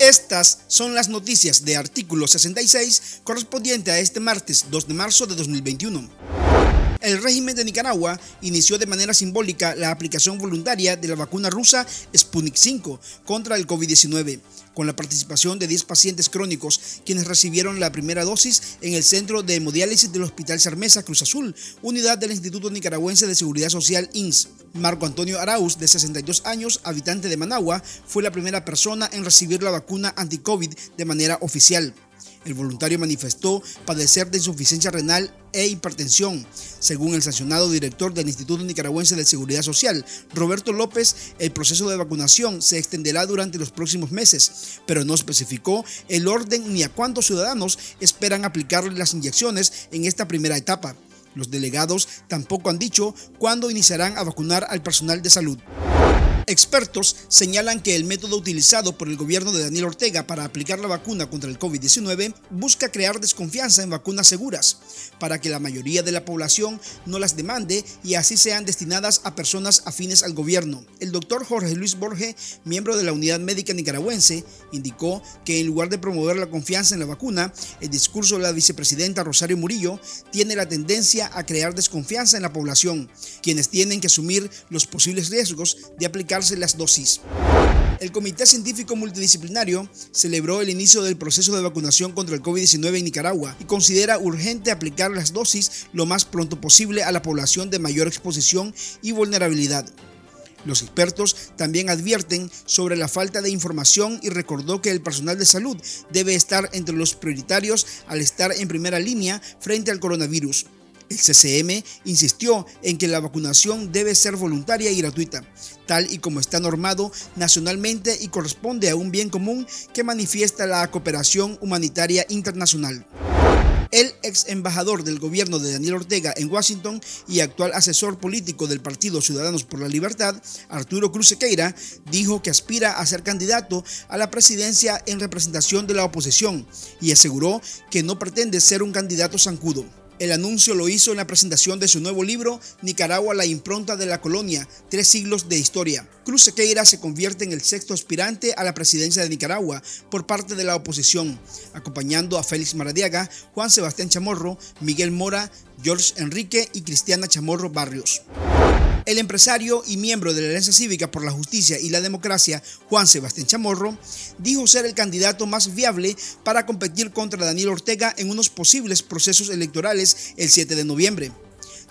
Estas son las noticias de artículo 66 correspondiente a este martes 2 de marzo de 2021. El régimen de Nicaragua inició de manera simbólica la aplicación voluntaria de la vacuna rusa Sputnik 5 contra el COVID-19 con la participación de 10 pacientes crónicos quienes recibieron la primera dosis en el centro de hemodiálisis del Hospital Sarmesa Cruz Azul, unidad del Instituto Nicaragüense de Seguridad Social INS. Marco Antonio Arauz, de 62 años, habitante de Managua, fue la primera persona en recibir la vacuna anti-COVID de manera oficial. El voluntario manifestó padecer de insuficiencia renal e hipertensión. Según el sancionado director del Instituto Nicaragüense de Seguridad Social, Roberto López, el proceso de vacunación se extenderá durante los próximos meses, pero no especificó el orden ni a cuántos ciudadanos esperan aplicarle las inyecciones en esta primera etapa. Los delegados tampoco han dicho cuándo iniciarán a vacunar al personal de salud. Expertos señalan que el método utilizado por el gobierno de Daniel Ortega para aplicar la vacuna contra el COVID-19 busca crear desconfianza en vacunas seguras, para que la mayoría de la población no las demande y así sean destinadas a personas afines al gobierno. El doctor Jorge Luis Borge, miembro de la Unidad Médica Nicaragüense, indicó que en lugar de promover la confianza en la vacuna, el discurso de la vicepresidenta Rosario Murillo tiene la tendencia a crear desconfianza en la población, quienes tienen que asumir los posibles riesgos de aplicar las dosis. El Comité Científico Multidisciplinario celebró el inicio del proceso de vacunación contra el COVID-19 en Nicaragua y considera urgente aplicar las dosis lo más pronto posible a la población de mayor exposición y vulnerabilidad. Los expertos también advierten sobre la falta de información y recordó que el personal de salud debe estar entre los prioritarios al estar en primera línea frente al coronavirus. El CCM insistió en que la vacunación debe ser voluntaria y gratuita, tal y como está normado nacionalmente y corresponde a un bien común que manifiesta la cooperación humanitaria internacional. El ex embajador del gobierno de Daniel Ortega en Washington y actual asesor político del Partido Ciudadanos por la Libertad, Arturo Cruz Sequeira, dijo que aspira a ser candidato a la presidencia en representación de la oposición y aseguró que no pretende ser un candidato zancudo. El anuncio lo hizo en la presentación de su nuevo libro, Nicaragua, la impronta de la colonia, tres siglos de historia. Cruz Sequeira se convierte en el sexto aspirante a la presidencia de Nicaragua por parte de la oposición, acompañando a Félix Maradiaga, Juan Sebastián Chamorro, Miguel Mora, George Enrique y Cristiana Chamorro Barrios. El empresario y miembro de la Alianza Cívica por la Justicia y la Democracia, Juan Sebastián Chamorro, dijo ser el candidato más viable para competir contra Daniel Ortega en unos posibles procesos electorales el 7 de noviembre.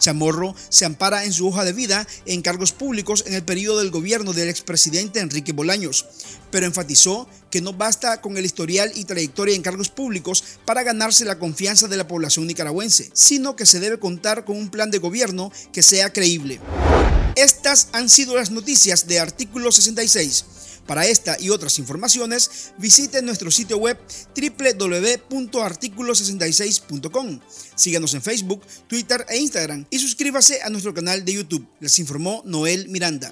Chamorro se ampara en su hoja de vida en cargos públicos en el periodo del gobierno del expresidente Enrique Bolaños, pero enfatizó que no basta con el historial y trayectoria en cargos públicos para ganarse la confianza de la población nicaragüense, sino que se debe contar con un plan de gobierno que sea creíble. Estas han sido las noticias de artículo 66. Para esta y otras informaciones, visite nuestro sitio web www.articulo66.com. Síganos en Facebook, Twitter e Instagram y suscríbase a nuestro canal de YouTube. Les informó Noel Miranda.